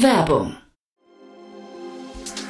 Werbung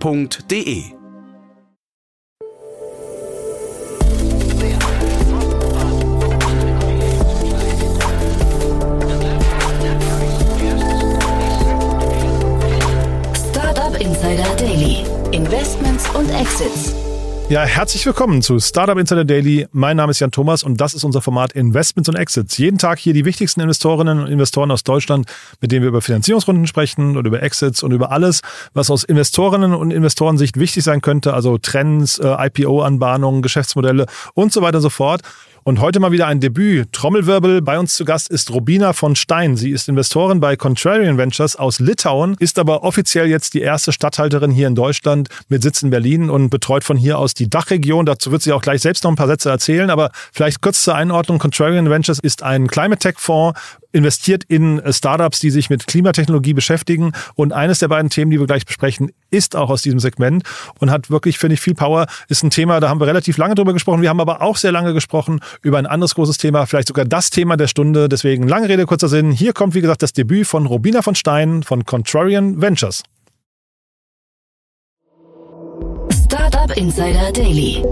f.de. Ja, herzlich willkommen zu Startup Insider Daily. Mein Name ist Jan Thomas und das ist unser Format Investments und Exits. Jeden Tag hier die wichtigsten Investorinnen und Investoren aus Deutschland, mit denen wir über Finanzierungsrunden sprechen und über Exits und über alles, was aus Investorinnen und Investorensicht wichtig sein könnte, also Trends, äh, IPO-Anbahnungen, Geschäftsmodelle und so weiter und so fort. Und heute mal wieder ein Debüt. Trommelwirbel. Bei uns zu Gast ist Robina von Stein. Sie ist Investorin bei Contrarian Ventures aus Litauen, ist aber offiziell jetzt die erste Stadthalterin hier in Deutschland mit Sitz in Berlin und betreut von hier aus die Dachregion. Dazu wird sie auch gleich selbst noch ein paar Sätze erzählen. Aber vielleicht kurz zur Einordnung. Contrarian Ventures ist ein Climate Tech Fonds, investiert in äh, Startups, die sich mit Klimatechnologie beschäftigen. Und eines der beiden Themen, die wir gleich besprechen, ist auch aus diesem Segment und hat wirklich, finde ich, viel Power. Ist ein Thema, da haben wir relativ lange drüber gesprochen. Wir haben aber auch sehr lange gesprochen über ein anderes großes Thema, vielleicht sogar das Thema der Stunde. Deswegen lange Rede, kurzer Sinn. Hier kommt, wie gesagt, das Debüt von Robina von Stein von Contrarian Ventures. Startup Insider Daily.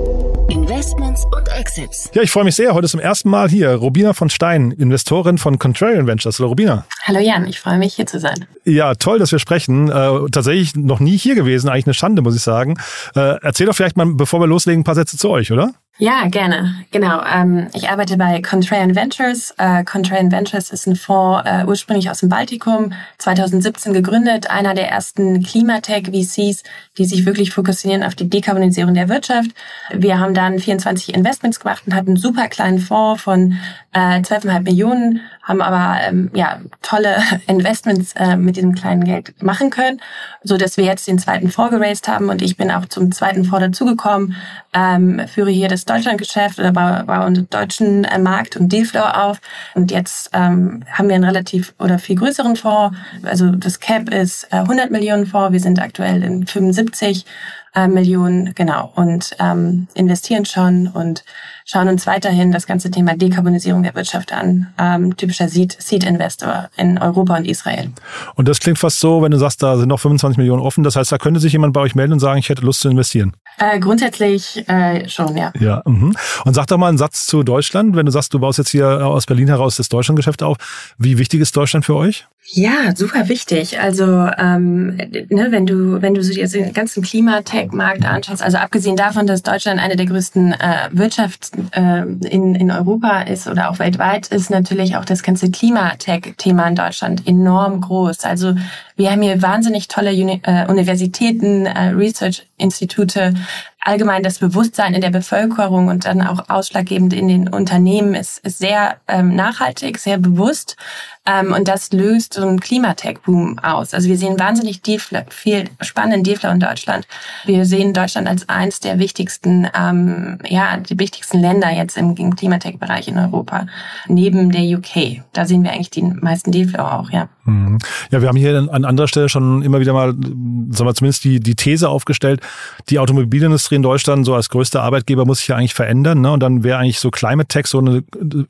Investments und Exits. Ja, ich freue mich sehr. Heute zum ersten Mal hier Robina von Stein, Investorin von Contrarian Ventures. Hallo Robina. Hallo Jan, ich freue mich hier zu sein. Ja, toll, dass wir sprechen. Äh, tatsächlich noch nie hier gewesen, eigentlich eine Schande, muss ich sagen. Äh, erzähl doch vielleicht mal, bevor wir loslegen, ein paar Sätze zu euch, oder? Ja, gerne. Genau. Ähm, ich arbeite bei Contrarian Ventures. Äh, Contrarian Ventures ist ein Fonds äh, ursprünglich aus dem Baltikum, 2017 gegründet, einer der ersten Klimatech-VCs, die sich wirklich fokussieren auf die Dekarbonisierung der Wirtschaft. Wir haben dann 24 Investments gemacht und hatten einen super kleinen Fonds von äh, 12,5 Millionen, haben aber ähm, ja tolle Investments äh, mit diesem kleinen Geld machen können, so dass wir jetzt den zweiten Fonds geraced haben und ich bin auch zum zweiten Fonds dazugekommen, ähm, führe hier das Deutschlandgeschäft oder baue, baue unseren deutschen äh, Markt und Dealflow auf. Und jetzt ähm, haben wir einen relativ oder viel größeren Fonds, also das Cap ist äh, 100 Millionen Fonds, wir sind aktuell in 75 äh, Millionen, genau, und ähm, investieren schon und schauen uns weiterhin das ganze Thema Dekarbonisierung der Wirtschaft an. Ähm, typischer Seed-Investor in Europa und Israel. Und das klingt fast so, wenn du sagst, da sind noch 25 Millionen offen. Das heißt, da könnte sich jemand bei euch melden und sagen, ich hätte Lust zu investieren. Äh, grundsätzlich äh, schon, ja. Ja. Mhm. Und sag doch mal einen Satz zu Deutschland. Wenn du sagst, du baust jetzt hier aus Berlin heraus das Deutschlandgeschäft auf, wie wichtig ist Deutschland für euch? Ja, super wichtig. Also ähm, ne, wenn du wenn du so jetzt den ganzen Klimatech-Markt anschaust, also abgesehen davon, dass Deutschland eine der größten äh, Wirtschaften äh, in in Europa ist oder auch weltweit, ist natürlich auch das ganze Klimatech-Thema in Deutschland enorm groß. Also wir haben hier wahnsinnig tolle Uni äh, Universitäten, äh, Research-Institute, allgemein das Bewusstsein in der Bevölkerung und dann auch ausschlaggebend in den Unternehmen ist, ist sehr ähm, nachhaltig, sehr bewusst. Ähm, und das löst so einen Klimatech-Boom aus. Also wir sehen wahnsinnig Dealflow, viel spannenden Dealflow in Deutschland. Wir sehen Deutschland als eins der wichtigsten, ähm, ja, die wichtigsten Länder jetzt im, im Klimatech-Bereich in Europa. Neben der UK. Da sehen wir eigentlich die meisten Dealflow auch, ja. Mhm. Ja, wir haben hier an anderer Stelle schon immer wieder mal, sagen wir zumindest die, die These aufgestellt, die Automobilindustrie in Deutschland so als größter Arbeitgeber muss sich ja eigentlich verändern. Ne? Und dann wäre eigentlich so Climate Tech so eine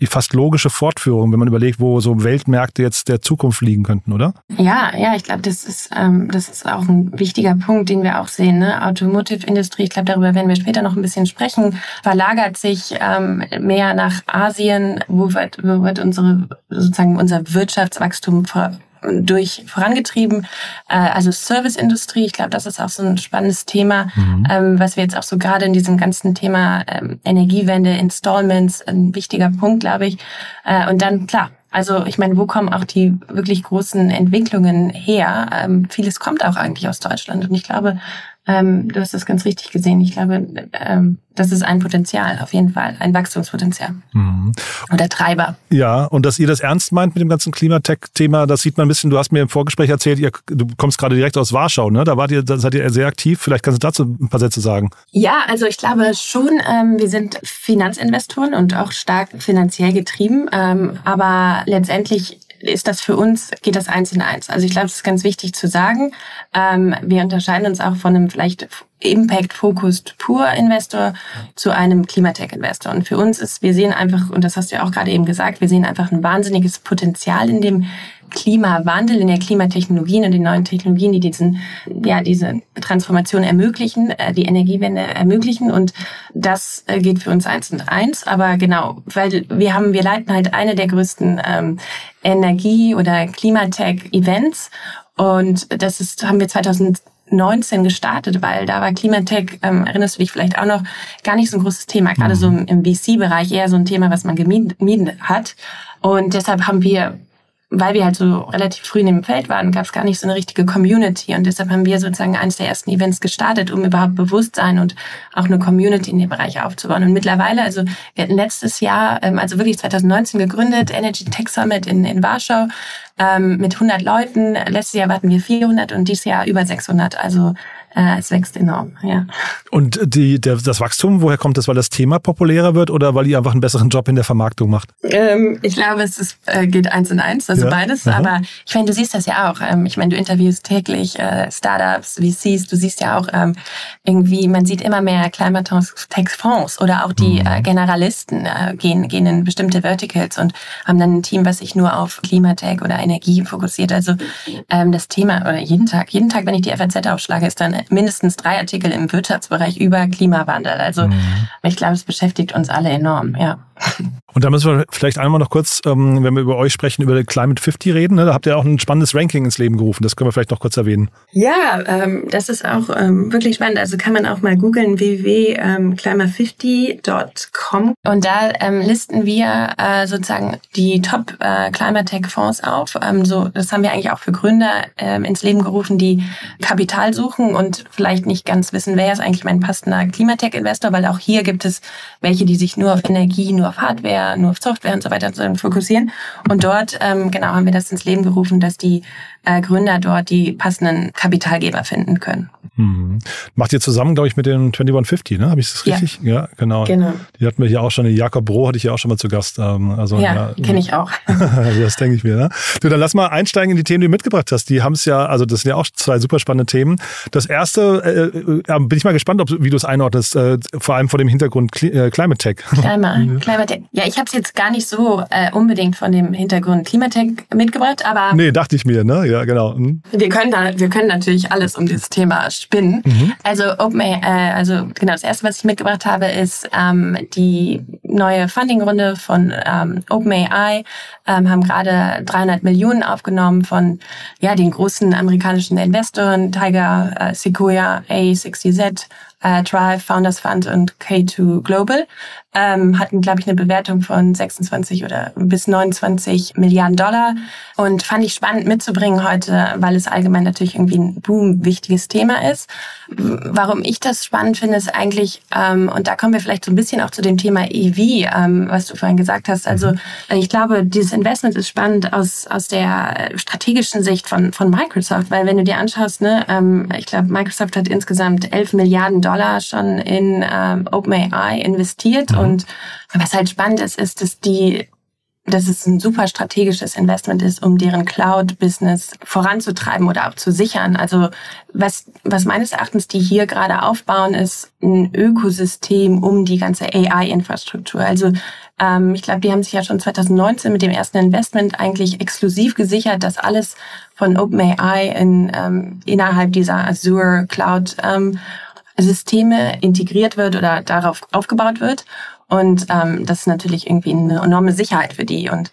fast logische Fortführung, wenn man überlegt, wo so Weltmärkte jetzt der Zukunft liegen könnten, oder? Ja, ja, ich glaube, das ist ähm, das ist auch ein wichtiger Punkt, den wir auch sehen. Ne? Automotive-Industrie, ich glaube, darüber werden wir später noch ein bisschen sprechen, verlagert sich ähm, mehr nach Asien, wo wird, wo wird unsere sozusagen unser Wirtschaftswachstum ver durch vorangetrieben. Äh, also Serviceindustrie, ich glaube, das ist auch so ein spannendes Thema, mhm. ähm, was wir jetzt auch so gerade in diesem ganzen Thema ähm, Energiewende, Installments, ein wichtiger Punkt, glaube ich. Äh, und dann, klar, also ich meine, wo kommen auch die wirklich großen Entwicklungen her? Ähm, vieles kommt auch eigentlich aus Deutschland. Und ich glaube, ähm, du hast das ganz richtig gesehen. Ich glaube, ähm, das ist ein Potenzial, auf jeden Fall, ein Wachstumspotenzial. Mhm. Oder Treiber. Ja, und dass ihr das ernst meint mit dem ganzen Klimatech-Thema, das sieht man ein bisschen, du hast mir im Vorgespräch erzählt, ihr, du kommst gerade direkt aus Warschau, ne? Da wart ihr, da seid ihr sehr aktiv. Vielleicht kannst du dazu ein paar Sätze sagen. Ja, also ich glaube schon, ähm, wir sind Finanzinvestoren und auch stark finanziell getrieben. Ähm, aber letztendlich ist das für uns, geht das eins in eins. Also ich glaube, es ist ganz wichtig zu sagen. Ähm, wir unterscheiden uns auch von einem vielleicht Impact-Focused Pur-Investor zu einem Klimatech-Investor. Und für uns ist, wir sehen einfach, und das hast du ja auch gerade eben gesagt, wir sehen einfach ein wahnsinniges Potenzial in dem Klimawandel, in der Klimatechnologien und den neuen Technologien, die diesen, ja, diese Transformation ermöglichen, äh, die Energiewende ermöglichen. Und das äh, geht für uns eins und eins. Aber genau, weil wir haben, wir leiten halt eine der größten ähm, Energie- oder Klimatech-Events. Und das ist, haben wir 2019 gestartet, weil da war Klimatech, ähm, erinnerst du dich vielleicht auch noch, gar nicht so ein großes Thema, gerade so im, im VC-Bereich eher so ein Thema, was man gemieden hat. Und deshalb haben wir weil wir halt so relativ früh in dem Feld waren, gab es gar nicht so eine richtige Community. Und deshalb haben wir sozusagen eines der ersten Events gestartet, um überhaupt Bewusstsein und auch eine Community in dem Bereich aufzubauen. Und mittlerweile, also wir hatten letztes Jahr, ähm, also wirklich 2019 gegründet, Energy Tech Summit in, in Warschau ähm, mit 100 Leuten. Letztes Jahr hatten wir 400 und dieses Jahr über 600. Also äh, es wächst enorm, ja. Und die, der, das Wachstum, woher kommt das? Weil das Thema populärer wird oder weil ihr einfach einen besseren Job in der Vermarktung macht? Ähm, ich glaube, es ist, äh, geht eins in eins, also ja. beides. Aha. Aber ich meine, du siehst das ja auch. Ähm, ich meine, du interviewst täglich äh, Startups, VCs. Du siehst ja auch ähm, irgendwie, man sieht immer mehr Climate Tech Fonds oder auch die mhm. äh, Generalisten äh, gehen, gehen in bestimmte Verticals und haben dann ein Team, was sich nur auf Klimatech oder Energie fokussiert. Also ähm, das Thema, oder jeden Tag, jeden Tag, wenn ich die FAZ aufschlage, ist dann mindestens drei Artikel im Wirtschaftsbereich über Klimawandel. Also mhm. ich glaube, es beschäftigt uns alle enorm, ja. Und da müssen wir vielleicht einmal noch kurz, ähm, wenn wir über euch sprechen, über Climate 50 reden. Ne? Da habt ihr auch ein spannendes Ranking ins Leben gerufen. Das können wir vielleicht noch kurz erwähnen. Ja, ähm, das ist auch ähm, wirklich spannend. Also kann man auch mal googeln www.climate50.com und da ähm, listen wir äh, sozusagen die Top äh, Climate Tech Fonds auf. Ähm, so, das haben wir eigentlich auch für Gründer ähm, ins Leben gerufen, die Kapital suchen und vielleicht nicht ganz wissen, wer ist eigentlich mein passender Klimatech Investor, weil auch hier gibt es welche, die sich nur auf Energie, nur auf Hardware nur auf Software und so weiter fokussieren. Und dort, ähm, genau, haben wir das ins Leben gerufen, dass die äh, Gründer dort die passenden Kapitalgeber finden können. Mhm. Macht ihr zusammen, glaube ich, mit den 2150, ne? Habe ich das richtig? Ja. ja, genau. genau. Die hatten wir hier auch schon, Jakob Bro hatte ich ja auch schon mal zu Gast. Ähm, also, ja, ja kenne ich auch. das denke ich mir. Ne? Du, dann lass mal einsteigen in die Themen, die du mitgebracht hast. Die haben es ja, also das sind ja auch zwei super spannende Themen. Das erste, äh, äh, bin ich mal gespannt, ob, wie du es einordnest, äh, vor allem vor dem Hintergrund Cli äh, Climate Tech. Climate, Climate Tech. Ja, ich habe es jetzt gar nicht so äh, unbedingt von dem Hintergrund Klimatech mitgebracht, aber... Nee, dachte ich mir, ne? Ja, genau. Mhm. Wir können da, wir können natürlich alles um dieses Thema spinnen. Mhm. Also OpenAI, äh, also genau, das erste, was ich mitgebracht habe, ist ähm, die neue Funding-Runde von ähm, OpenAI. Ähm, haben gerade 300 Millionen aufgenommen von ja den großen amerikanischen Investoren Tiger, äh, Sequoia, A60Z, äh, Drive, Founders Fund und K2 Global ähm, hatten, glaube ich, eine Bewertung von 26 oder bis 29 Milliarden Dollar. Und fand ich spannend mitzubringen heute, weil es allgemein natürlich irgendwie ein boom wichtiges Thema ist. Warum ich das spannend finde, ist eigentlich, ähm, und da kommen wir vielleicht so ein bisschen auch zu dem Thema EV, ähm, was du vorhin gesagt hast. Also mhm. ich glaube, dieses Investment ist spannend aus, aus der strategischen Sicht von, von Microsoft, weil wenn du dir anschaust, ne, ähm, ich glaube, Microsoft hat insgesamt 11 Milliarden Dollar schon in ähm, OpenAI investiert. Mhm. Und was halt spannend ist, ist, dass die dass es ein super strategisches Investment ist, um deren Cloud-Business voranzutreiben oder auch zu sichern. Also was, was meines Erachtens die hier gerade aufbauen, ist ein Ökosystem um die ganze AI-Infrastruktur. Also ähm, ich glaube, die haben sich ja schon 2019 mit dem ersten Investment eigentlich exklusiv gesichert, dass alles von OpenAI in, ähm, innerhalb dieser Azure Cloud ähm, Systeme integriert wird oder darauf aufgebaut wird. Und ähm, das ist natürlich irgendwie eine enorme Sicherheit für die. Und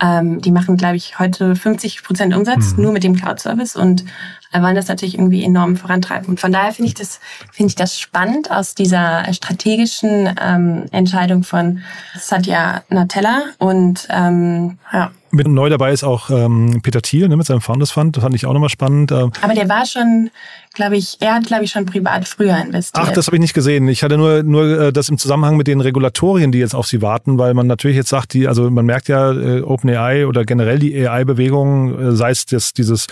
ähm, die machen, glaube ich, heute 50 Prozent Umsatz mhm. nur mit dem Cloud-Service und äh, wollen das natürlich irgendwie enorm vorantreiben. Und von daher finde ich das finde ich das spannend aus dieser strategischen ähm, Entscheidung von Satya Natella und ähm, ja, Mit neu dabei ist auch ähm, Peter Thiel ne, mit seinem Founders Fund. Das fand ich auch nochmal spannend. Ähm. Aber der war schon, glaube ich, er hat, glaube ich, schon privat früher investiert. Ach, das habe ich nicht gesehen. Ich hatte nur, nur äh, das im Zusammenhang mit den Regulatorien, die jetzt auf sie warten, weil man natürlich jetzt sagt, die, also man merkt ja äh, OpenAI oder generell die AI-Bewegung, äh, sei es das, dieses,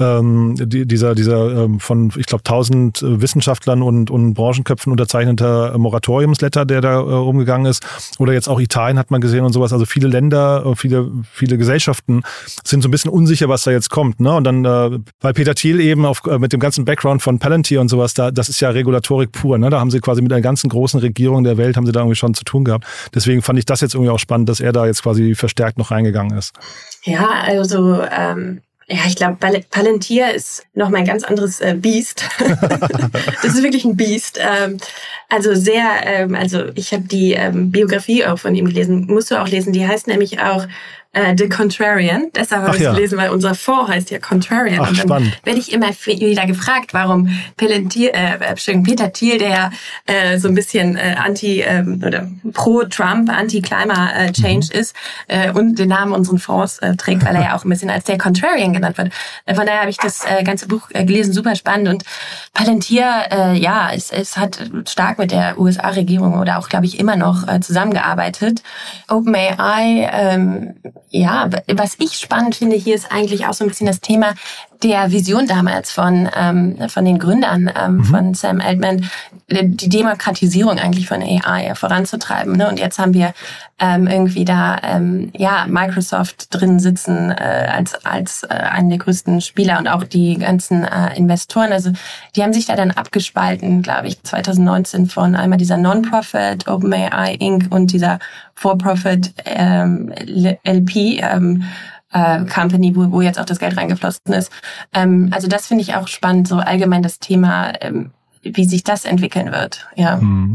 ähm, die, dieser, dieser ähm, von, ich glaube, tausend Wissenschaftlern und, und Branchenköpfen unterzeichneter Moratoriumsletter, der da äh, umgegangen ist, oder jetzt auch Italien hat man gesehen und sowas. Also viele Länder, äh, viele, viele Gesellschaften sind so ein bisschen unsicher, was da jetzt kommt. Ne? Und dann, äh, weil Peter Thiel eben auf, äh, mit dem ganzen Background von Palantir und sowas, da, das ist ja Regulatorik pur. Ne? Da haben sie quasi mit einer ganzen großen Regierung der Welt, haben sie da irgendwie schon zu tun gehabt. Deswegen fand ich das jetzt irgendwie auch spannend, dass er da jetzt quasi verstärkt noch reingegangen ist. Ja, also ähm, ja, ich glaube, Palantir ist noch mal ein ganz anderes äh, Biest. das ist wirklich ein Biest. Ähm, also sehr, ähm, also ich habe die ähm, Biografie auch von ihm gelesen, musst du auch lesen. Die heißt nämlich auch äh, The Contrarian. Deshalb habe ich ja. gelesen, weil unser Fonds heißt ja Contrarian. Ach, und dann spannend. werde ich immer wieder gefragt, warum Peter, äh, äh Peter Thiel, der äh, so ein bisschen äh, anti ähm, oder pro Trump, anti Climate äh, Change mhm. ist äh, und den Namen unseren Fonds äh, trägt, weil er ja auch ein bisschen als der Contrarian genannt wird. Äh, von daher habe ich das äh, ganze Buch äh, gelesen, super spannend. Und Palantir, äh, ja, es, es hat stark mit der USA-Regierung oder auch, glaube ich, immer noch äh, zusammengearbeitet. OpenAI ähm, ja, was ich spannend finde hier ist eigentlich auch so ein bisschen das Thema der Vision damals von, ähm, von den Gründern ähm, mhm. von Sam Altman, die Demokratisierung eigentlich von AI voranzutreiben. Ne? Und jetzt haben wir ähm, irgendwie da ähm, ja Microsoft drin sitzen äh, als als äh, einen der größten Spieler und auch die ganzen äh, Investoren. Also die haben sich da dann abgespalten, glaube ich, 2019 von einmal dieser Non-Profit OpenAI Inc. und dieser For-Profit ähm, LP. Ähm, äh, Company, wo, wo jetzt auch das Geld reingeflossen ist. Ähm, also das finde ich auch spannend, so allgemein das Thema, ähm, wie sich das entwickeln wird. Ja. Hm.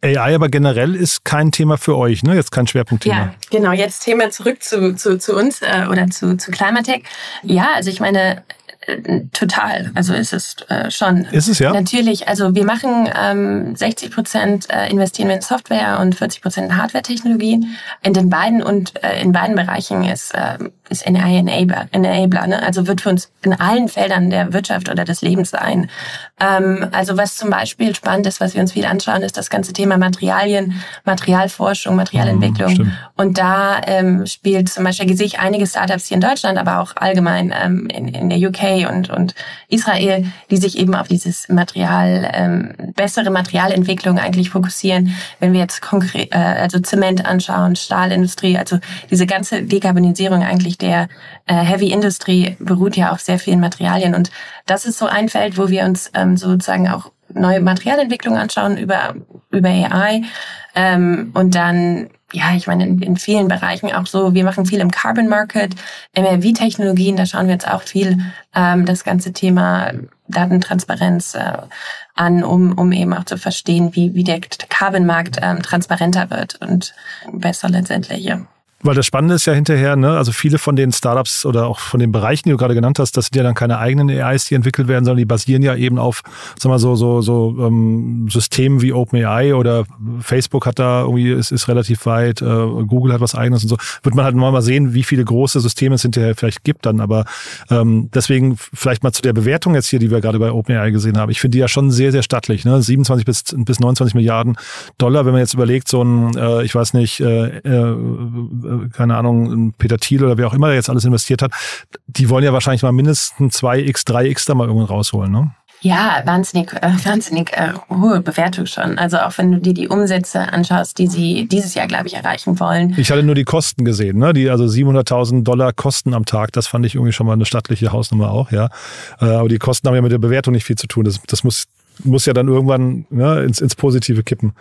AI aber generell ist kein Thema für euch, ne? Jetzt kein Schwerpunktthema. Ja, genau. Jetzt Thema zurück zu, zu, zu uns äh, oder zu, zu Climatech. Ja, also ich meine, total. Also ist es äh, schon. Ist es ja? Natürlich. Also wir machen ähm, 60 Prozent äh, investieren wir in Software und 40 Prozent in Hardware-Technologie. In den beiden und äh, in beiden Bereichen ist äh, ist AI Enabler. Enabler ne? Also wird für uns in allen Feldern der Wirtschaft oder des Lebens sein. Ähm, also was zum Beispiel spannend ist, was wir uns viel anschauen, ist das ganze Thema Materialien, Materialforschung, Materialentwicklung. Mhm, und da ähm, spielt zum Beispiel sehe ich einige Startups hier in Deutschland, aber auch allgemein ähm, in, in der UK und, und Israel, die sich eben auf dieses Material, ähm, bessere Materialentwicklung eigentlich fokussieren. Wenn wir jetzt konkret, äh, also Zement anschauen, Stahlindustrie, also diese ganze Dekarbonisierung eigentlich der äh, Heavy Industry beruht ja auf sehr vielen Materialien. Und das ist so ein Feld, wo wir uns ähm, sozusagen auch neue Materialentwicklung anschauen über, über AI. Ähm, und dann ja, ich meine, in, in, vielen Bereichen auch so, wir machen viel im Carbon Market, MRV-Technologien, da schauen wir jetzt auch viel ähm, das ganze Thema Datentransparenz äh, an, um, um eben auch zu verstehen, wie, wie der Carbon-Markt ähm, transparenter wird und besser letztendlich, ja. Weil das Spannende ist ja hinterher, ne, also viele von den Startups oder auch von den Bereichen, die du gerade genannt hast, das sind ja dann keine eigenen AIs, die entwickelt werden, sondern die basieren ja eben auf, sag mal so, so, so ähm, Systemen wie OpenAI oder Facebook hat da irgendwie, ist, ist relativ weit, äh, Google hat was eigenes und so. Wird man halt mal sehen, wie viele große Systeme es hinterher vielleicht gibt dann. Aber ähm, deswegen vielleicht mal zu der Bewertung jetzt hier, die wir gerade bei OpenAI gesehen haben. Ich finde die ja schon sehr, sehr stattlich, ne? 27 bis, bis 29 Milliarden Dollar, wenn man jetzt überlegt, so ein, äh, ich weiß nicht, äh, äh, keine Ahnung, Peter Thiel oder wer auch immer jetzt alles investiert hat, die wollen ja wahrscheinlich mal mindestens 2x, 3x da mal irgendwann rausholen, ne? Ja, wahnsinnig, äh, wahnsinnig äh, hohe Bewertung schon. Also auch wenn du dir die Umsätze anschaust, die sie dieses Jahr, glaube ich, erreichen wollen. Ich hatte nur die Kosten gesehen, ne? Die also 700.000 Dollar Kosten am Tag. Das fand ich irgendwie schon mal eine stattliche Hausnummer auch, ja. Äh, aber die Kosten haben ja mit der Bewertung nicht viel zu tun. Das, das muss muss ja dann irgendwann ne, ins, ins Positive kippen.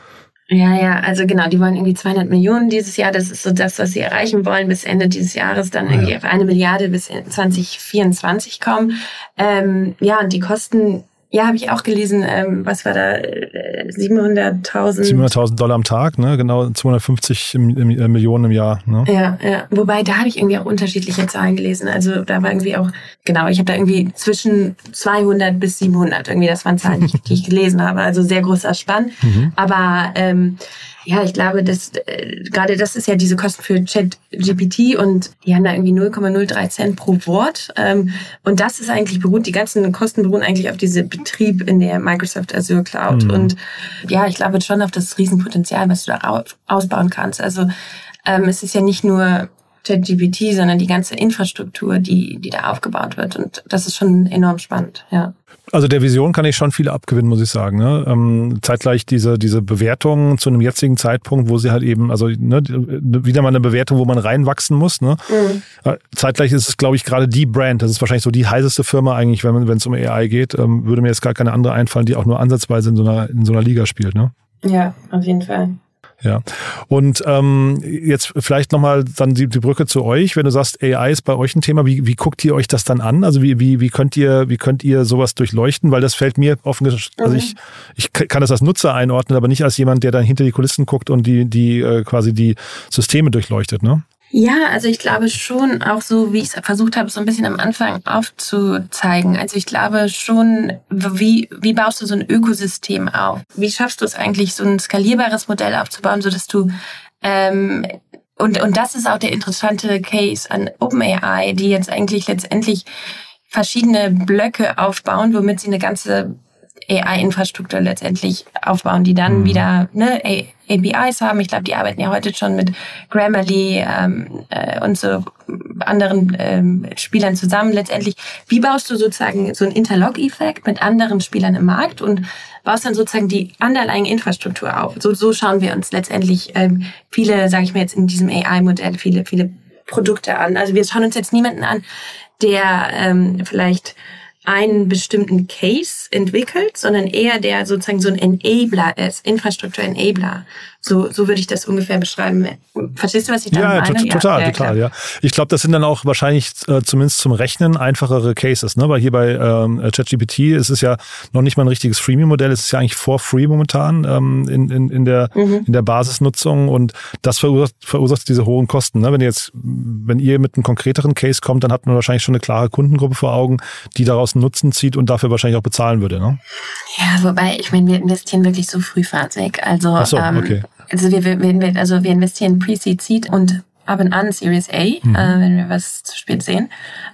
Ja, ja, also genau, die wollen irgendwie 200 Millionen dieses Jahr. Das ist so das, was sie erreichen wollen bis Ende dieses Jahres. Dann irgendwie auf eine Milliarde bis 2024 kommen. Ähm, ja, und die Kosten ja, habe ich auch gelesen, ähm, was war da, 700.000. 700.000 Dollar am Tag, ne? Genau 250 im, im, äh, Millionen im Jahr. Ne? Ja, ja. Wobei da habe ich irgendwie auch unterschiedliche Zahlen gelesen. Also da war irgendwie auch genau. Ich habe da irgendwie zwischen 200 bis 700 irgendwie. Das waren Zahlen, die, ich gelesen habe. Also sehr großer Spann. Mhm. Aber ähm, ja, ich glaube, dass äh, gerade das ist ja diese Kosten für Chat-GPT und die haben da irgendwie 0,03 Cent pro Wort. Ähm, und das ist eigentlich beruht, die ganzen Kosten beruhen eigentlich auf diesem Betrieb in der Microsoft Azure Cloud. Mhm. Und ja, ich glaube schon auf das Riesenpotenzial, was du da ausbauen kannst. Also ähm, es ist ja nicht nur ChatGPT, sondern die ganze Infrastruktur, die, die da aufgebaut wird. Und das ist schon enorm spannend, ja. Also der Vision kann ich schon viele abgewinnen, muss ich sagen. Ne? Ähm, zeitgleich diese, diese Bewertung zu einem jetzigen Zeitpunkt, wo sie halt eben, also ne, wieder mal eine Bewertung, wo man reinwachsen muss. Ne? Mhm. Äh, zeitgleich ist es, glaube ich, gerade die Brand. Das ist wahrscheinlich so die heißeste Firma eigentlich, wenn wenn es um AI geht. Ähm, würde mir jetzt gar keine andere einfallen, die auch nur ansatzweise in so einer, in so einer Liga spielt. Ne? Ja, auf jeden Fall. Ja. Und ähm, jetzt vielleicht nochmal dann die, die Brücke zu euch. Wenn du sagst, AI ist bei euch ein Thema, wie, wie guckt ihr euch das dann an? Also wie, wie, wie könnt ihr, wie könnt ihr sowas durchleuchten? Weil das fällt mir offen, also mhm. ich, ich kann das als Nutzer einordnen, aber nicht als jemand, der dann hinter die Kulissen guckt und die, die äh, quasi die Systeme durchleuchtet, ne? Ja, also ich glaube schon, auch so wie ich es versucht habe, so ein bisschen am Anfang aufzuzeigen. Also ich glaube schon, wie, wie baust du so ein Ökosystem auf? Wie schaffst du es eigentlich, so ein skalierbares Modell aufzubauen, so dass du ähm, und, und das ist auch der interessante Case an OpenAI, die jetzt eigentlich letztendlich verschiedene Blöcke aufbauen, womit sie eine ganze AI-Infrastruktur letztendlich aufbauen, die dann mhm. wieder ne, APIs haben. Ich glaube, die arbeiten ja heute schon mit Grammarly ähm, äh, und so anderen ähm, Spielern zusammen. Letztendlich, wie baust du sozusagen so einen Interlock-Effekt mit anderen Spielern im Markt und baust dann sozusagen die underlying Infrastruktur auf? So, so schauen wir uns letztendlich ähm, viele, sage ich mir jetzt in diesem AI-Modell, viele, viele Produkte an. Also wir schauen uns jetzt niemanden an, der ähm, vielleicht einen bestimmten Case entwickelt, sondern eher der sozusagen so ein Enabler ist, Infrastruktur-Enabler. So, so würde ich das ungefähr beschreiben. Verstehst du, was ich da ja, meine? Ja, total, ja, total, ja. Ich glaube, das sind dann auch wahrscheinlich äh, zumindest zum Rechnen einfachere Cases, ne? Weil hier bei ähm, ChatGPT ist es ja noch nicht mal ein richtiges Freemium-Modell, es ist ja eigentlich for free momentan ähm, in, in, in, der, mhm. in der Basisnutzung und das verursacht, verursacht diese hohen Kosten. Ne? Wenn ihr jetzt, wenn ihr mit einem konkreteren Case kommt, dann hat man wahrscheinlich schon eine klare Kundengruppe vor Augen, die daraus einen Nutzen zieht und dafür wahrscheinlich auch bezahlen würde, ne? Ja, wobei, ich meine, wir investieren wirklich so frühphasig. Also, Ach so, ähm, okay. Also wir, wir, also wir investieren Pre-Seed, Seed und ab und an Series A, mhm. äh, wenn wir was zu spät sehen.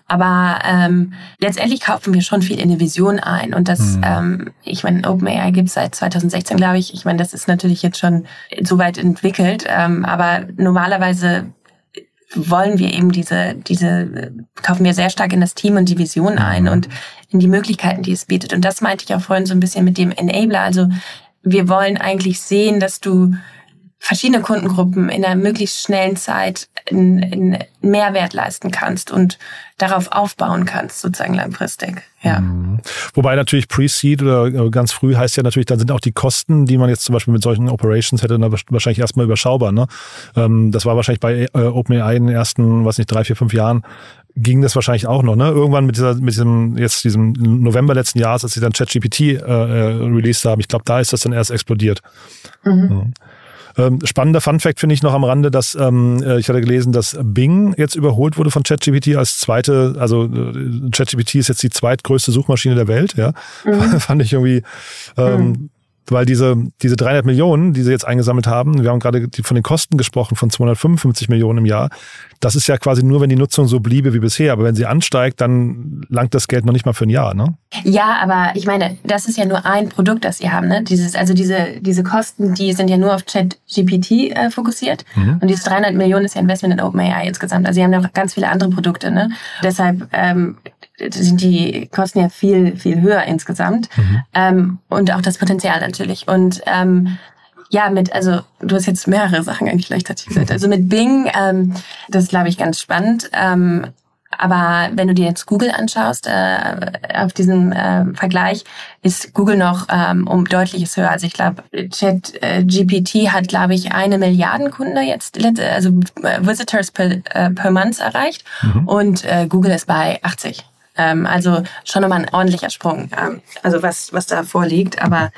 Aber ähm, letztendlich kaufen wir schon viel in die Vision ein. Und das, mhm. ähm, ich meine, OpenAI gibt es seit 2016, glaube ich. Ich meine, das ist natürlich jetzt schon so weit entwickelt. Ähm, aber normalerweise wollen wir eben diese, diese, kaufen wir sehr stark in das Team und die Vision ein mhm. und in die Möglichkeiten, die es bietet. Und das meinte ich auch vorhin so ein bisschen mit dem Enabler. Also wir wollen eigentlich sehen, dass du verschiedene Kundengruppen in einer möglichst schnellen Zeit einen Mehrwert leisten kannst und darauf aufbauen kannst, sozusagen langfristig. Ja. Mhm. Wobei natürlich Pre-Seed oder äh, ganz früh heißt ja natürlich, dann sind auch die Kosten, die man jetzt zum Beispiel mit solchen Operations hätte, wahrscheinlich erstmal überschaubar. Ne? Ähm, das war wahrscheinlich bei äh, OpenAI in den ersten, was nicht, drei, vier, fünf Jahren ging das wahrscheinlich auch noch, ne? Irgendwann mit dieser, mit diesem, jetzt diesem November letzten Jahres, als sie dann ChatGPT äh, äh, released haben, ich glaube, da ist das dann erst explodiert. Mhm. Ja. Ähm, spannender Funfact finde ich noch am Rande, dass ähm, äh, ich hatte gelesen, dass Bing jetzt überholt wurde von ChatGPT als zweite, also äh, ChatGPT ist jetzt die zweitgrößte Suchmaschine der Welt, ja. Mhm. Fand ich irgendwie ähm, mhm weil diese, diese 300 Millionen, die sie jetzt eingesammelt haben, wir haben gerade von den Kosten gesprochen von 255 Millionen im Jahr, das ist ja quasi nur, wenn die Nutzung so bliebe wie bisher. Aber wenn sie ansteigt, dann langt das Geld noch nicht mal für ein Jahr, ne? Ja, aber ich meine, das ist ja nur ein Produkt, das sie haben, ne? Dieses, also diese, diese Kosten, die sind ja nur auf ChatGPT äh, fokussiert. Mhm. Und diese 300 Millionen ist ja Investment in OpenAI insgesamt. Also sie haben ja noch ganz viele andere Produkte, ne? Deshalb, ähm, sind die Kosten ja viel, viel höher insgesamt. Mhm. Ähm, und auch das Potenzial natürlich. Und ähm, ja, mit, also du hast jetzt mehrere Sachen eigentlich gleichzeitig gesagt. Also mit Bing, ähm, das ist, glaube ich, ganz spannend. Ähm, aber wenn du dir jetzt Google anschaust, äh, auf diesem äh, Vergleich, ist Google noch ähm, um deutliches höher. Also ich glaube, Chat äh, GPT hat, glaube ich, eine Milliarden Kunde jetzt, also äh, Visitors per, äh, per Month erreicht. Mhm. Und äh, Google ist bei 80. Ähm, also schon nochmal ein ordentlicher Sprung, ähm, also was, was da vorliegt. Aber,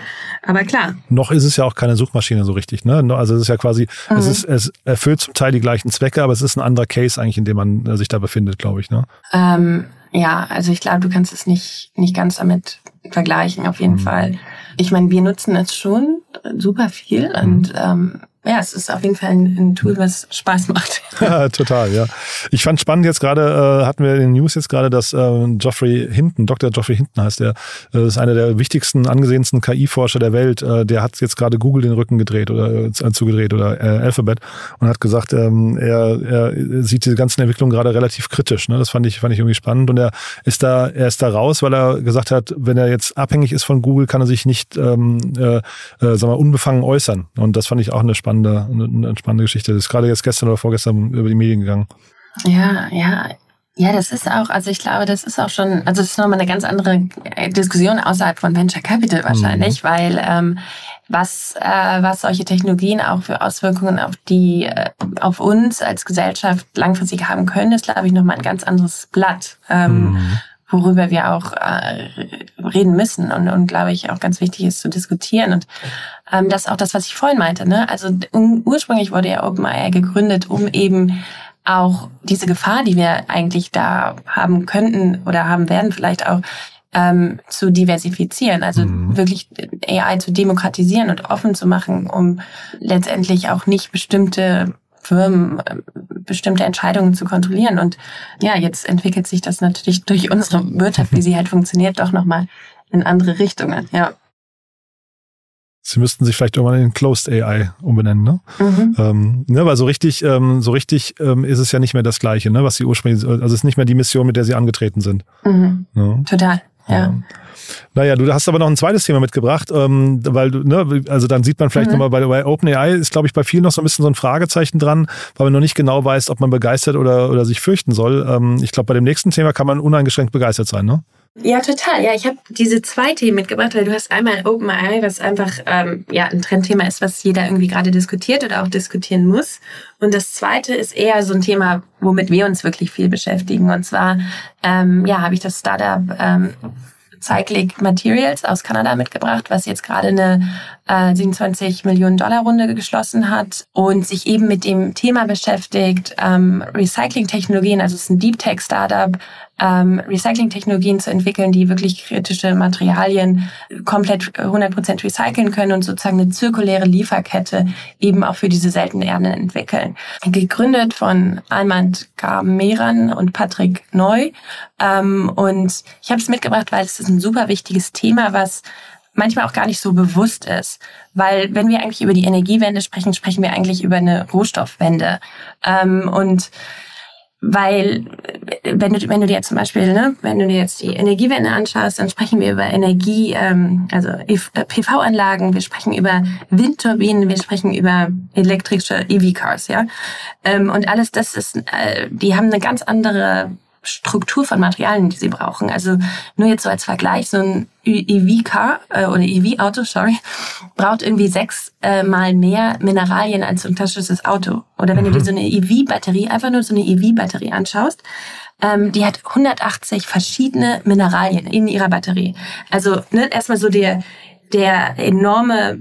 aber klar. Noch ist es ja auch keine Suchmaschine so richtig. Ne? Also es ist ja quasi, mhm. es, ist, es erfüllt zum Teil die gleichen Zwecke, aber es ist ein anderer Case eigentlich, in dem man äh, sich da befindet, glaube ich. Ne? Ähm, ja, also ich glaube, du kannst es nicht, nicht ganz damit vergleichen, auf jeden mhm. Fall. Ich meine, wir nutzen es schon super viel mhm. und ähm, ja, es ist auf jeden Fall ein, ein Tool, was Spaß macht. total, ja. Ich fand spannend jetzt gerade, äh, hatten wir in den News jetzt gerade, dass äh, Geoffrey Hinton, Dr. Geoffrey Hinton heißt der, äh, ist einer der wichtigsten, angesehensten KI-Forscher der Welt. Äh, der hat jetzt gerade Google den Rücken gedreht oder äh, zugedreht oder äh, Alphabet und hat gesagt, ähm, er, er sieht diese ganzen Entwicklungen gerade relativ kritisch. Ne? Das fand ich, fand ich irgendwie spannend. Und er ist da, er ist da raus, weil er gesagt hat, wenn er jetzt abhängig ist von Google, kann er sich nicht ähm, äh, äh, sagen wir, unbefangen äußern. Und das fand ich auch eine spannende spannende, eine, eine spannende Geschichte. Das ist gerade jetzt gestern oder vorgestern über die Medien gegangen. Ja, ja. Ja, das ist auch, also ich glaube, das ist auch schon, also das ist nochmal eine ganz andere Diskussion außerhalb von Venture Capital wahrscheinlich, mhm. weil ähm, was, äh, was solche Technologien auch für Auswirkungen auf die, äh, auf uns als Gesellschaft langfristig haben können, ist, glaube ich, nochmal ein ganz anderes Blatt. Ähm, mhm worüber wir auch äh, reden müssen und, und glaube ich auch ganz wichtig ist zu diskutieren. Und ähm, das ist auch das, was ich vorhin meinte. Ne? Also ursprünglich wurde ja OpenAI gegründet, um eben auch diese Gefahr, die wir eigentlich da haben könnten oder haben werden, vielleicht auch ähm, zu diversifizieren, also mhm. wirklich AI zu demokratisieren und offen zu machen, um letztendlich auch nicht bestimmte Firmen äh, bestimmte Entscheidungen zu kontrollieren. Und ja, jetzt entwickelt sich das natürlich durch unsere Wirtschaft, wie sie halt funktioniert, doch nochmal in andere Richtungen. Ja. Sie müssten sich vielleicht irgendwann in Closed AI umbenennen, ne? Mhm. Ähm, ne, weil so richtig, ähm, so richtig ähm, ist es ja nicht mehr das Gleiche, ne, was sie ursprünglich, also es ist nicht mehr die Mission, mit der sie angetreten sind. Mhm. Ja. Total, ja. ja. Naja, du hast aber noch ein zweites Thema mitgebracht, ähm, weil du, ne, also dann sieht man vielleicht mhm. nochmal bei, bei OpenAI ist, glaube ich, bei vielen noch so ein bisschen so ein Fragezeichen dran, weil man noch nicht genau weiß, ob man begeistert oder, oder sich fürchten soll. Ähm, ich glaube, bei dem nächsten Thema kann man uneingeschränkt begeistert sein, ne? Ja, total. Ja, ich habe diese zwei Themen mitgebracht, weil du hast einmal OpenAI, was einfach ähm, ja ein Trendthema ist, was jeder irgendwie gerade diskutiert oder auch diskutieren muss. Und das zweite ist eher so ein Thema, womit wir uns wirklich viel beschäftigen. Und zwar ähm, ja, habe ich das Startup ähm, Cyclic Materials aus Kanada mitgebracht, was jetzt gerade eine äh, 27 Millionen Dollar Runde geschlossen hat und sich eben mit dem Thema beschäftigt, ähm, Recycling-Technologien, also es ist ein Deep Tech Startup, ähm, Recycling-Technologien zu entwickeln, die wirklich kritische Materialien komplett 100% recyceln können und sozusagen eine zirkuläre Lieferkette eben auch für diese seltenen Erden entwickeln. Gegründet von Almand Kameran und Patrick Neu. Ähm, und ich habe es mitgebracht, weil es ist ein super wichtiges Thema, was manchmal auch gar nicht so bewusst ist. Weil wenn wir eigentlich über die Energiewende sprechen, sprechen wir eigentlich über eine Rohstoffwende. Ähm, und weil wenn du, wenn du dir zum Beispiel, ne, wenn du dir jetzt die Energiewende anschaust, dann sprechen wir über Energie, ähm, also äh, PV-Anlagen, wir sprechen über Windturbinen, wir sprechen über elektrische EV-Cars, ja. Ähm, und alles das ist, äh, die haben eine ganz andere Struktur von Materialien, die sie brauchen. Also nur jetzt so als Vergleich, so ein EV-Car äh, oder EV-Auto, sorry, braucht irgendwie sechs äh, mal mehr Mineralien als so ein klassisches Auto. Oder wenn mhm. du dir mhm. so eine EV-Batterie, einfach nur so eine EV-Batterie anschaust, ähm, die hat 180 verschiedene Mineralien in ihrer Batterie. Also ne, erstmal so der, der enorme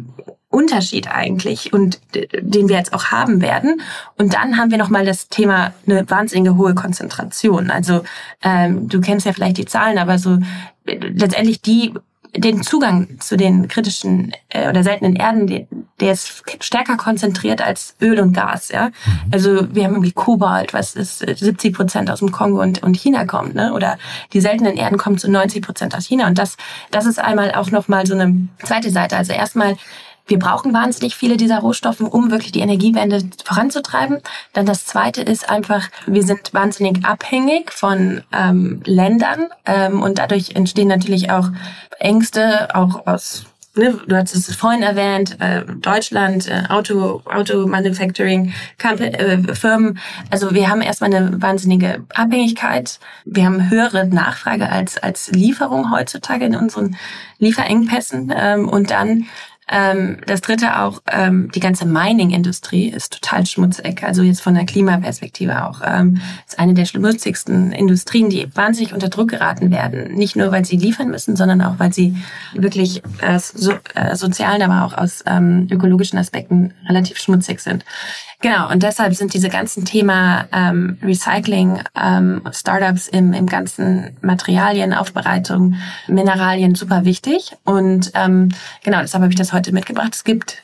Unterschied eigentlich und den wir jetzt auch haben werden. Und dann haben wir nochmal das Thema eine wahnsinnige hohe Konzentration. Also ähm, du kennst ja vielleicht die Zahlen, aber so äh, letztendlich die den Zugang zu den kritischen äh, oder seltenen Erden, der ist stärker konzentriert als Öl und Gas. Ja, mhm. also wir haben irgendwie Kobalt, was ist 70 äh, Prozent aus dem Kongo und, und China kommt, ne? Oder die seltenen Erden kommen zu 90 Prozent aus China. Und das, das ist einmal auch noch mal so eine zweite Seite. Also erstmal wir brauchen wahnsinnig viele dieser Rohstoffe, um wirklich die Energiewende voranzutreiben. Dann das Zweite ist einfach, wir sind wahnsinnig abhängig von ähm, Ländern ähm, und dadurch entstehen natürlich auch Ängste, auch aus Ne, du hast es vorhin erwähnt, äh, Deutschland, äh, Auto, Auto Manufacturing äh, Firmen. Also wir haben erstmal eine wahnsinnige Abhängigkeit. Wir haben höhere Nachfrage als, als Lieferung heutzutage in unseren Lieferengpässen. Ähm, und dann Ähm, das dritte auch, ähm, die ganze Mining-Industrie ist total schmutzig. Also jetzt von der Klimaperspektive auch. Ähm, ist eine der schmutzigsten Industrien, die wahnsinnig unter Druck geraten werden. Nicht nur, weil sie liefern müssen, sondern auch, weil sie wirklich äh, so, äh, sozialen, aber auch aus ähm, ökologischen Aspekten relativ schmutzig sind. Genau, und deshalb sind diese ganzen Thema ähm, Recycling, ähm, Startups im, im ganzen Materialien, Aufbereitung, Mineralien super wichtig. Und ähm, genau, deshalb habe ich das heute mitgebracht. Es gibt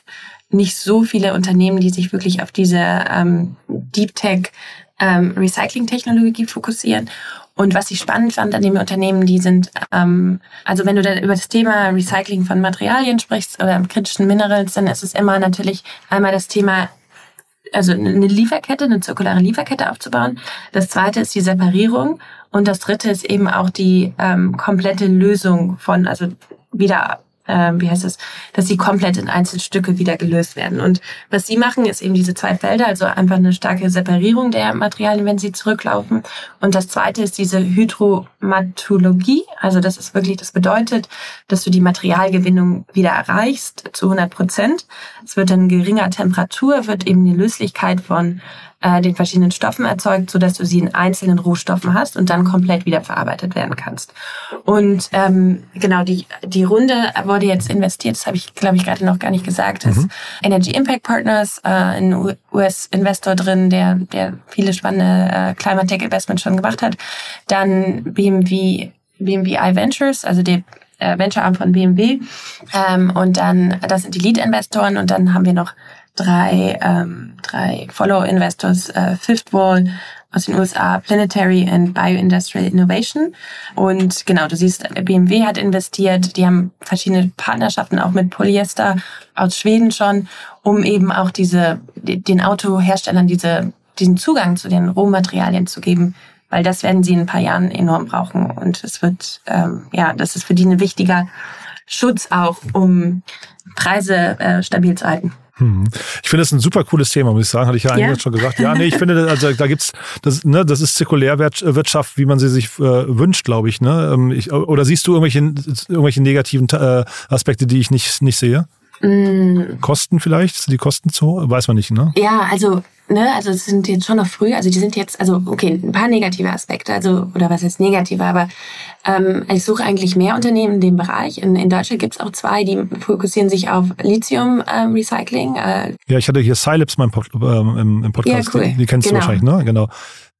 nicht so viele Unternehmen, die sich wirklich auf diese ähm, Deep Tech ähm, Recycling-Technologie fokussieren. Und was ich spannend fand an den Unternehmen, die sind, ähm, also wenn du dann über das Thema Recycling von Materialien sprichst oder kritischen Minerals, dann ist es immer natürlich einmal das Thema also eine Lieferkette, eine zirkulare Lieferkette aufzubauen. Das zweite ist die Separierung und das dritte ist eben auch die ähm, komplette Lösung von, also wieder ähm, wie heißt es, dass sie komplett in Einzelstücke wieder gelöst werden. Und was sie machen, ist eben diese zwei Felder, also einfach eine starke Separierung der Materialien, wenn sie zurücklaufen. Und das zweite ist diese Hydromatologie. Also das ist wirklich, das bedeutet, dass du die Materialgewinnung wieder erreichst zu 100 Prozent. Es wird dann geringer Temperatur, wird eben die Löslichkeit von äh, den verschiedenen Stoffen erzeugt, so dass du sie in einzelnen Rohstoffen hast und dann komplett wieder verarbeitet werden kannst. Und ähm, genau die die Runde wurde jetzt investiert. Das habe ich glaube ich gerade noch gar nicht gesagt. Mhm. Ist Energy Impact Partners, äh, ein US-Investor drin, der der viele spannende äh, Climate Tech Investments schon gemacht hat. Dann BMW BMWi Ventures, also der äh, Venture Arm von BMW. Ähm, und dann, das sind die Lead-Investoren und dann haben wir noch drei, ähm, drei Follow-Investors, äh, Fifth Wall aus den USA, Planetary and Bioindustrial Innovation. Und genau, du siehst, BMW hat investiert, die haben verschiedene Partnerschaften auch mit Polyester aus Schweden schon, um eben auch diese, den Autoherstellern diese, diesen Zugang zu den Rohmaterialien zu geben, weil das werden sie in ein paar Jahren enorm brauchen. Und es wird, ähm, ja, das ist für die ein wichtiger Schutz auch, um Preise äh, stabil zu halten. Hm. Ich finde das ein super cooles Thema, muss ich sagen. Hatte ich ja eigentlich ja. schon gesagt. Ja, nee, ich finde, also da gibt's, das, ne, das ist Zirkulärwirtschaft, wie man sie sich äh, wünscht, glaube ich, ne? Ähm, ich, oder siehst du irgendwelche, irgendwelche negativen äh, Aspekte, die ich nicht, nicht sehe? Mm. Kosten vielleicht? Sind die Kosten zu? Weiß man nicht, ne? Ja, also ne, also es sind jetzt schon noch früh, also die sind jetzt, also okay, ein paar negative Aspekte, also oder was heißt negative, aber ähm, ich suche eigentlich mehr Unternehmen in dem Bereich. In, in Deutschland gibt es auch zwei, die fokussieren sich auf Lithium-Recycling. Ähm, äh. Ja, ich hatte hier Sileps mein Pod, ähm, im, im Podcast, ja, cool. die, die kennst genau. du wahrscheinlich, ne? Genau.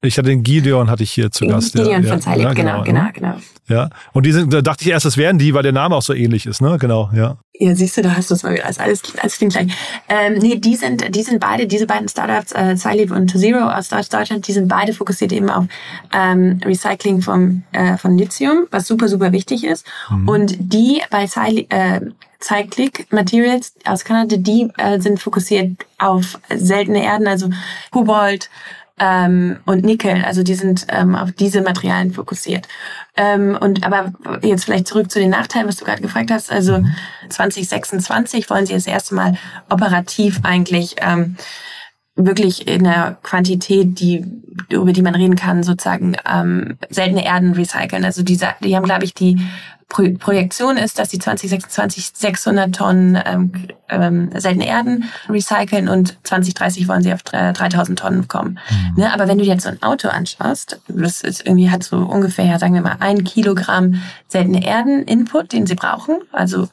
Ich hatte den Gideon hatte ich hier zu Gast. Gideon ja, von Silip, ja, genau, genau, genau, genau. Ja, und die sind, da dachte ich erst, das wären die, weil der Name auch so ähnlich ist, ne? Genau, ja. Ja, siehst du, da hast du es mal wieder. Also alles, alles klingt gleich. Ähm, nee, die sind, die sind beide, diese beiden Startups, äh, Silip und To Zero aus Deutschland, die sind beide fokussiert eben auf ähm, Recycling vom, äh, von Lithium, was super, super wichtig ist. Mhm. Und die bei Silip, äh, Cyclic Materials aus Kanada, die äh, sind fokussiert auf seltene Erden, also Kobold, ähm, und Nickel. Also die sind ähm, auf diese Materialien fokussiert. Ähm, und aber jetzt vielleicht zurück zu den Nachteilen, was du gerade gefragt hast. Also 2026 wollen sie das erste Mal operativ eigentlich ähm, wirklich in einer Quantität, die über die man reden kann, sozusagen ähm, seltene Erden recyceln. Also diese, die haben, glaube ich, die Pro Projektion ist, dass die 2026 600 Tonnen ähm, ähm, seltene Erden recyceln und 2030 wollen sie auf 3000 Tonnen kommen. Mhm. Ne? Aber wenn du jetzt so ein Auto anschaust, das ist irgendwie hat so ungefähr, sagen wir mal, ein Kilogramm seltene Erden Input, den sie brauchen. Also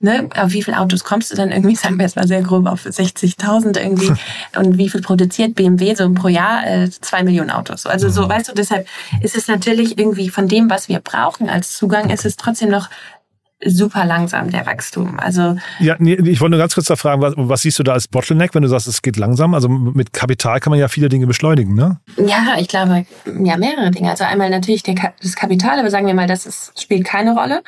ne, auf wie viele Autos kommst du dann irgendwie, sagen wir jetzt mal sehr grob, auf 60.000 irgendwie. Und wie viel produziert BMW so pro Jahr? Äh, zwei Millionen Autos. Also so, mhm. weißt du, deshalb ist es natürlich irgendwie von dem, was wir brauchen als Zugang, ist es trotzdem noch super langsam, der Wachstum. Also ja, nee, ich wollte nur ganz kurz da fragen, was, was, siehst du da als Bottleneck, wenn du sagst, es geht langsam? Also mit Kapital kann man ja viele Dinge beschleunigen, ne? Ja, ich glaube, ja, mehrere Dinge. Also einmal natürlich der, das Kapital, aber sagen wir mal, das ist, spielt keine Rolle,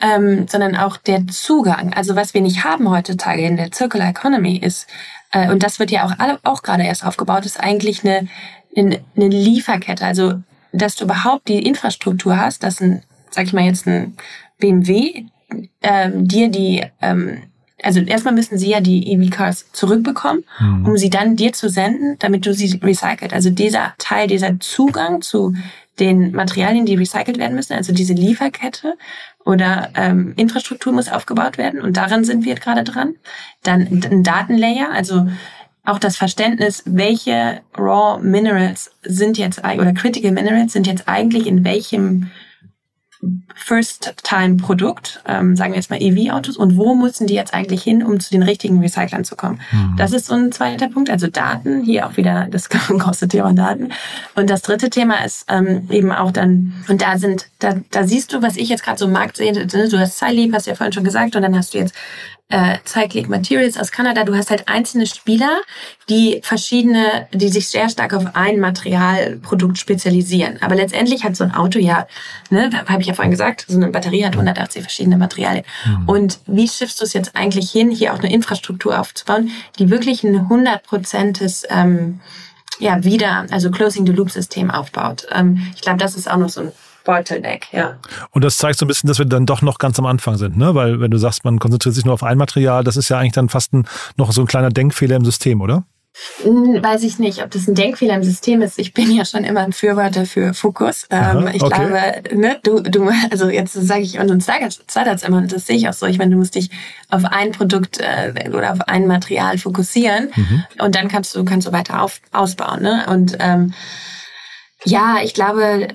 ähm, sondern auch der Zugang. Also was wir nicht haben heutzutage in der Circular Economy ist, äh, und das wird ja auch, alle, auch gerade erst aufgebaut, ist eigentlich eine, eine, eine Lieferkette. Also dass du überhaupt die Infrastruktur hast, dass ein, sag ich mal jetzt ein BMW ähm, dir die, ähm, also erstmal müssen sie ja die EV-Cars zurückbekommen, mhm. um sie dann dir zu senden, damit du sie recycelt. Also dieser Teil, dieser Zugang zu den Materialien, die recycelt werden müssen, also diese Lieferkette oder ähm, Infrastruktur muss aufgebaut werden und daran sind wir gerade dran. Dann ein Datenlayer, also auch das Verständnis, welche Raw Minerals sind jetzt oder Critical Minerals sind jetzt eigentlich in welchem First-Time-Produkt, ähm, sagen wir jetzt mal EV-Autos, und wo müssen die jetzt eigentlich hin, um zu den richtigen Recyclern zu kommen? Mhm. Das ist so ein zweiter Punkt, also Daten, hier auch wieder das große Thema Daten. Und das dritte Thema ist ähm, eben auch dann, und da sind, da, da siehst du, was ich jetzt gerade so im Markt sehe, du hast Siley, hast du ja vorhin schon gesagt, und dann hast du jetzt äh, Cyclic Materials aus Kanada. Du hast halt einzelne Spieler, die verschiedene, die sich sehr stark auf ein Materialprodukt spezialisieren. Aber letztendlich hat so ein Auto ja, ne, habe ich ja vorhin gesagt, so eine Batterie hat 180 verschiedene Materialien. Mhm. Und wie schiffst du es jetzt eigentlich hin, hier auch eine Infrastruktur aufzubauen, die wirklich ein 100%iges ähm, ja, wieder, also Closing the Loop System aufbaut. Ähm, ich glaube, das ist auch noch so ein Bottleneck, ja. Und das zeigt so ein bisschen, dass wir dann doch noch ganz am Anfang sind, ne? Weil wenn du sagst, man konzentriert sich nur auf ein Material, das ist ja eigentlich dann fast ein, noch so ein kleiner Denkfehler im System, oder? Weiß ich nicht, ob das ein Denkfehler im System ist. Ich bin ja schon immer ein Fürworter für Fokus. Aha, ähm, ich okay. glaube, ne, du, du, also jetzt sage ich und uns Startups immer, und das sehe ich auch so. Ich meine, du musst dich auf ein Produkt äh, oder auf ein Material fokussieren mhm. und dann kannst du kannst du weiter auf, ausbauen. Ne? Und ähm, ja, ich glaube,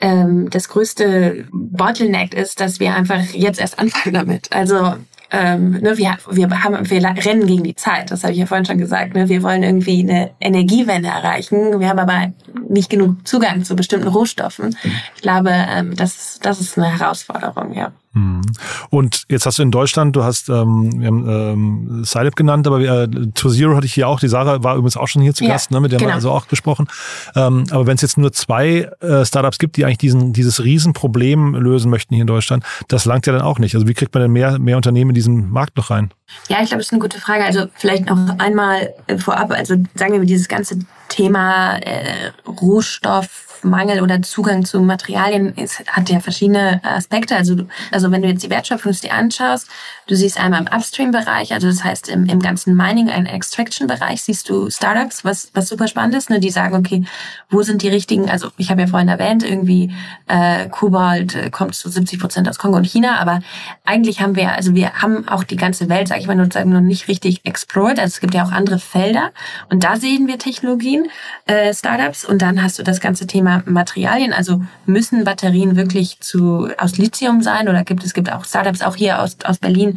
ähm, das größte Bottleneck ist, dass wir einfach jetzt erst anfangen damit. Also ähm, ne, wir, wir, haben, wir rennen gegen die Zeit, das habe ich ja vorhin schon gesagt. Ne? Wir wollen irgendwie eine Energiewende erreichen. Wir haben aber nicht genug Zugang zu bestimmten Rohstoffen. Ich glaube, ähm, das, das ist eine Herausforderung, ja. Mhm. Und jetzt hast du in Deutschland, du hast, ähm, wir haben ähm, Scilab genannt, aber äh, To Zero hatte ich hier auch, die Sarah war übrigens auch schon hier zu Gast, ja, ne, mit der genau. haben wir also auch gesprochen. Ähm, aber wenn es jetzt nur zwei äh, Startups gibt, die eigentlich diesen, dieses Riesenproblem lösen möchten hier in Deutschland, das langt ja dann auch nicht. Also wie kriegt man denn mehr, mehr Unternehmen in diesen Markt noch rein? Ja, ich glaube, das ist eine gute Frage. Also vielleicht noch einmal äh, vorab, also sagen wir mal, dieses ganze Thema äh, Rohstoff, Mangel oder Zugang zu Materialien ist, hat ja verschiedene Aspekte. Also, also wenn du jetzt die Wertschöpfung anschaust, du siehst einmal im Upstream-Bereich, also das heißt im, im ganzen Mining- und Extraction-Bereich siehst du Startups, was, was super spannend ist, ne? die sagen, okay, wo sind die richtigen, also ich habe ja vorhin erwähnt, irgendwie äh, Kobalt äh, kommt zu 70 Prozent aus Kongo und China, aber eigentlich haben wir, also wir haben auch die ganze Welt, sage ich mal, noch nicht richtig explored. Also es gibt ja auch andere Felder und da sehen wir Technologien, äh, Startups und dann hast du das ganze Thema Materialien? Also müssen Batterien wirklich zu, aus Lithium sein oder gibt es gibt auch Startups auch hier aus, aus Berlin,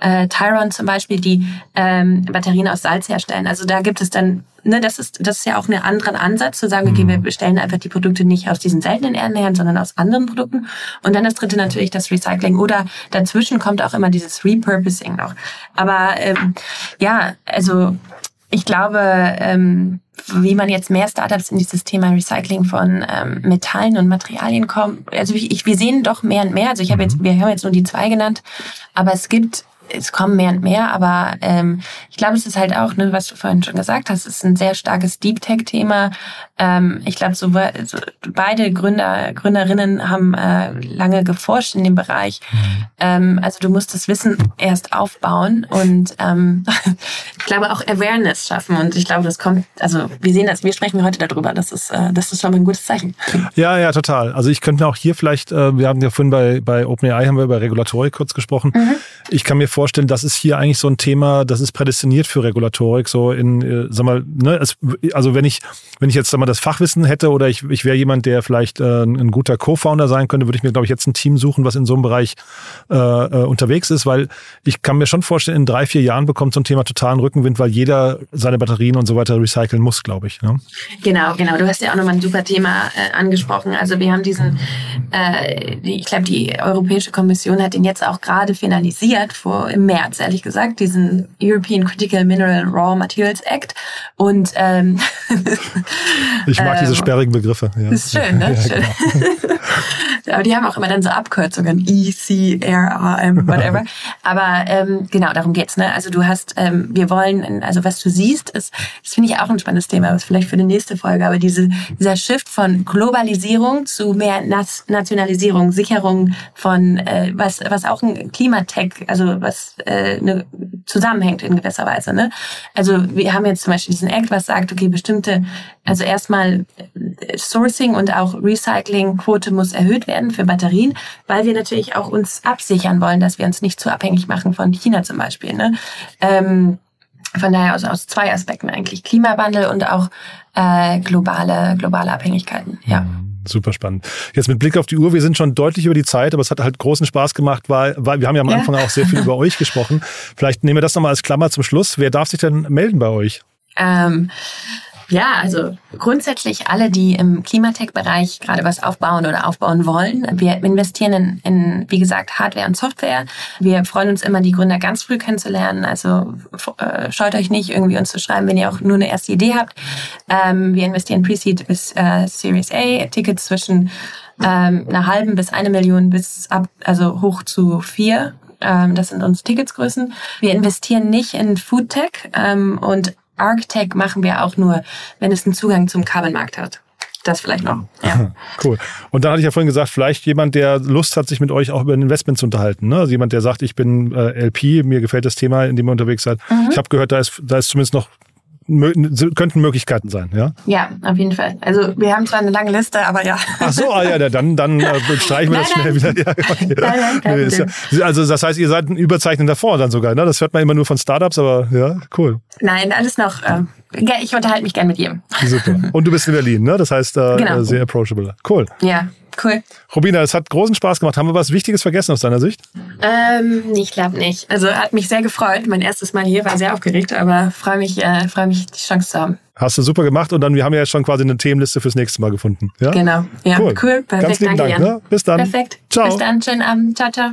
äh, Tyron zum Beispiel, die ähm, Batterien aus Salz herstellen. Also da gibt es dann Ne, das ist das ist ja auch ein anderer Ansatz zu sagen, okay, wir mhm. bestellen einfach die Produkte nicht aus diesen seltenen Erden sondern aus anderen Produkten. Und dann das dritte natürlich das Recycling oder dazwischen kommt auch immer dieses Repurposing noch. Aber ähm, ja, also ich glaube, ähm, wie man jetzt mehr Startups in dieses Thema Recycling von ähm, Metallen und Materialien kommt. Also ich, ich, wir sehen doch mehr und mehr. Also ich habe jetzt, mhm. wir haben jetzt nur die zwei genannt, aber es gibt es kommen mehr und mehr, aber ähm, ich glaube, es ist halt auch, ne, was du vorhin schon gesagt hast, es ist ein sehr starkes Deep Tech-Thema. Ähm, ich glaube, so, so, beide Gründer, Gründerinnen haben äh, lange geforscht in dem Bereich. Mhm. Ähm, also du musst das Wissen erst aufbauen und ähm, ich glaube auch Awareness schaffen. Und ich glaube, das kommt, also wir sehen das, wir sprechen heute darüber. Das ist, äh, das ist schon mal ein gutes Zeichen. Ja, ja, total. Also ich könnte mir auch hier vielleicht, äh, wir haben ja vorhin bei, bei OpenAI haben wir über Regulatorik kurz gesprochen. Mhm. Ich kann mir vorstellen, das ist hier eigentlich so ein Thema, das ist prädestiniert für Regulatorik. So in, äh, sag mal, ne, also wenn ich, wenn ich jetzt sag mal das Fachwissen hätte oder ich, ich wäre jemand, der vielleicht äh, ein guter Co-Founder sein könnte, würde ich mir, glaube ich, jetzt ein Team suchen, was in so einem Bereich äh, äh, unterwegs ist, weil ich kann mir schon vorstellen, in drei, vier Jahren bekommt so ein Thema totalen Rückenwind, weil jeder seine Batterien und so weiter recyceln muss, glaube ich. Ne? Genau, genau. Du hast ja auch nochmal ein super Thema äh, angesprochen. Also wir haben diesen, äh, ich glaube, die Europäische Kommission hat den jetzt auch gerade finalisiert vor im März, ehrlich gesagt, diesen European Critical Mineral Raw Materials Act. Und ähm, ich mag diese ähm, sperrigen Begriffe. Ja. Ist schön, ne? Ja, schön. Aber die haben auch immer dann so Abkürzungen, E, C, R, A, M, whatever. Aber ähm, genau, darum geht's. Ne? Also du hast, ähm, wir wollen, also was du siehst, ist, das finde ich auch ein spannendes Thema, was vielleicht für die nächste Folge, aber diese, dieser Shift von Globalisierung zu mehr Nationalisierung, Sicherung von äh, was, was auch ein Klimatech, also was äh, ne, zusammenhängt in gewisser Weise. Ne? Also wir haben jetzt zum Beispiel diesen Act, was sagt, okay, bestimmte, also erst erstmal äh, Sourcing und auch Recyclingquote muss erhöht werden für Batterien, weil wir natürlich auch uns absichern wollen, dass wir uns nicht zu abhängig machen von China zum Beispiel. Ne? Ähm, von daher aus, aus zwei Aspekten eigentlich Klimawandel und auch äh, globale globale Abhängigkeiten. Ja. Mhm. Super spannend. Jetzt mit Blick auf die Uhr, wir sind schon deutlich über die Zeit, aber es hat halt großen Spaß gemacht, weil, weil wir haben ja am ja. Anfang auch sehr viel über euch gesprochen. Vielleicht nehmen wir das nochmal als Klammer zum Schluss. Wer darf sich denn melden bei euch? Ähm, ja, also grundsätzlich alle, die im Klimatech-Bereich gerade was aufbauen oder aufbauen wollen. Wir investieren in, in, wie gesagt, Hardware und Software. Wir freuen uns immer, die Gründer ganz früh kennenzulernen. Also äh, scheut euch nicht, irgendwie uns zu schreiben, wenn ihr auch nur eine erste Idee habt. Ähm, wir investieren Pre-Seed bis äh, Series A, Tickets zwischen ähm, einer halben bis eine Million bis ab, also hoch zu vier ähm, das sind unsere Ticketsgrößen. Wir investieren nicht in Foodtech ähm, und ArcTech machen wir auch nur, wenn es einen Zugang zum Carbon-Markt hat. Das vielleicht noch. Ja. Cool. Und dann hatte ich ja vorhin gesagt, vielleicht jemand, der Lust hat, sich mit euch auch über ein Investment zu unterhalten. Ne? Also jemand, der sagt, ich bin äh, LP, mir gefällt das Thema, in dem ihr unterwegs seid. Mhm. Ich habe gehört, da ist, da ist zumindest noch könnten Möglichkeiten sein, ja? Ja, auf jeden Fall. Also wir haben zwar eine lange Liste, aber ja. Ach so, ah ja, dann, dann äh, streichen wir nein, das schnell nein. wieder. Ja, okay. nein, nein, ja, also das heißt, ihr seid ein überzeichnender Fonds dann sogar, ne? Das hört man immer nur von Startups, aber ja, cool. Nein, alles noch. Äh, ich unterhalte mich gern mit jedem. Super. Und du bist in Berlin, ne? Das heißt, äh, genau. sehr approachable. Cool. Ja, cool. Robina, es hat großen Spaß gemacht. Haben wir was Wichtiges vergessen aus deiner Sicht? Ähm, ich glaube nicht. Also hat mich sehr gefreut. Mein erstes Mal hier war sehr aufgeregt, aber freue mich, äh, freue mich, die Chance zu haben. Hast du super gemacht und dann, wir haben ja jetzt schon quasi eine Themenliste fürs nächste Mal gefunden. Ja? Genau. Ja, cool. cool. Perfekt. Ganz lieben Danke, Dank. Ne? Bis dann. Perfekt. Ciao. Bis dann. Schönen Abend. Ciao, ciao.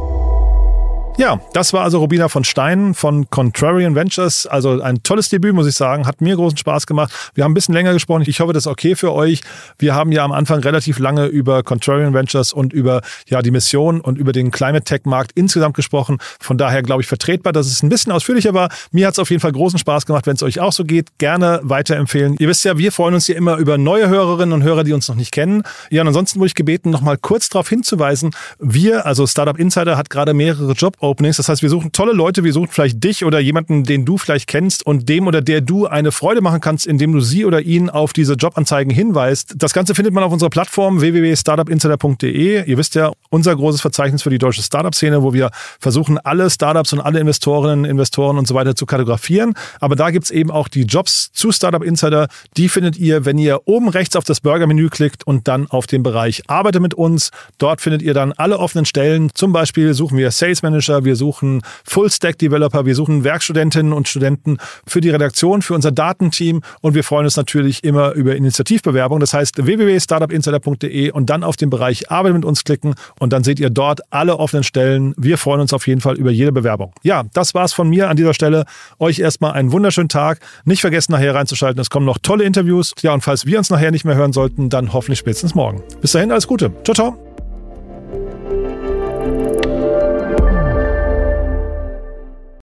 Ja, das war also Robina von Stein von Contrarian Ventures. Also ein tolles Debüt, muss ich sagen. Hat mir großen Spaß gemacht. Wir haben ein bisschen länger gesprochen. Ich hoffe, das ist okay für euch. Wir haben ja am Anfang relativ lange über Contrarian Ventures und über ja, die Mission und über den Climate Tech Markt insgesamt gesprochen. Von daher glaube ich vertretbar, dass es ein bisschen ausführlicher war. Mir hat es auf jeden Fall großen Spaß gemacht. Wenn es euch auch so geht, gerne weiterempfehlen. Ihr wisst ja, wir freuen uns hier immer über neue Hörerinnen und Hörer, die uns noch nicht kennen. Ja, und ansonsten wurde ich gebeten, noch mal kurz darauf hinzuweisen. Wir, also Startup Insider, hat gerade mehrere Job Openings. Das heißt, wir suchen tolle Leute, wir suchen vielleicht dich oder jemanden, den du vielleicht kennst und dem oder der du eine Freude machen kannst, indem du sie oder ihn auf diese Jobanzeigen hinweist. Das Ganze findet man auf unserer Plattform www.startupinsider.de. Ihr wisst ja, unser großes Verzeichnis für die deutsche Startup-Szene, wo wir versuchen, alle Startups und alle Investorinnen, Investoren und so weiter zu kategorisieren. Aber da gibt es eben auch die Jobs zu Startup Insider. Die findet ihr, wenn ihr oben rechts auf das Burger-Menü klickt und dann auf den Bereich Arbeite mit uns. Dort findet ihr dann alle offenen Stellen. Zum Beispiel suchen wir Sales Manager, wir suchen Full-Stack-Developer, wir suchen Werkstudentinnen und Studenten für die Redaktion, für unser Datenteam und wir freuen uns natürlich immer über Initiativbewerbung. Das heißt www.startupinsider.de und dann auf den Bereich Arbeit mit uns klicken und dann seht ihr dort alle offenen Stellen. Wir freuen uns auf jeden Fall über jede Bewerbung. Ja, das war's von mir an dieser Stelle. Euch erstmal einen wunderschönen Tag. Nicht vergessen, nachher reinzuschalten. Es kommen noch tolle Interviews. Ja, und falls wir uns nachher nicht mehr hören sollten, dann hoffentlich spätestens morgen. Bis dahin, alles Gute. Ciao, ciao.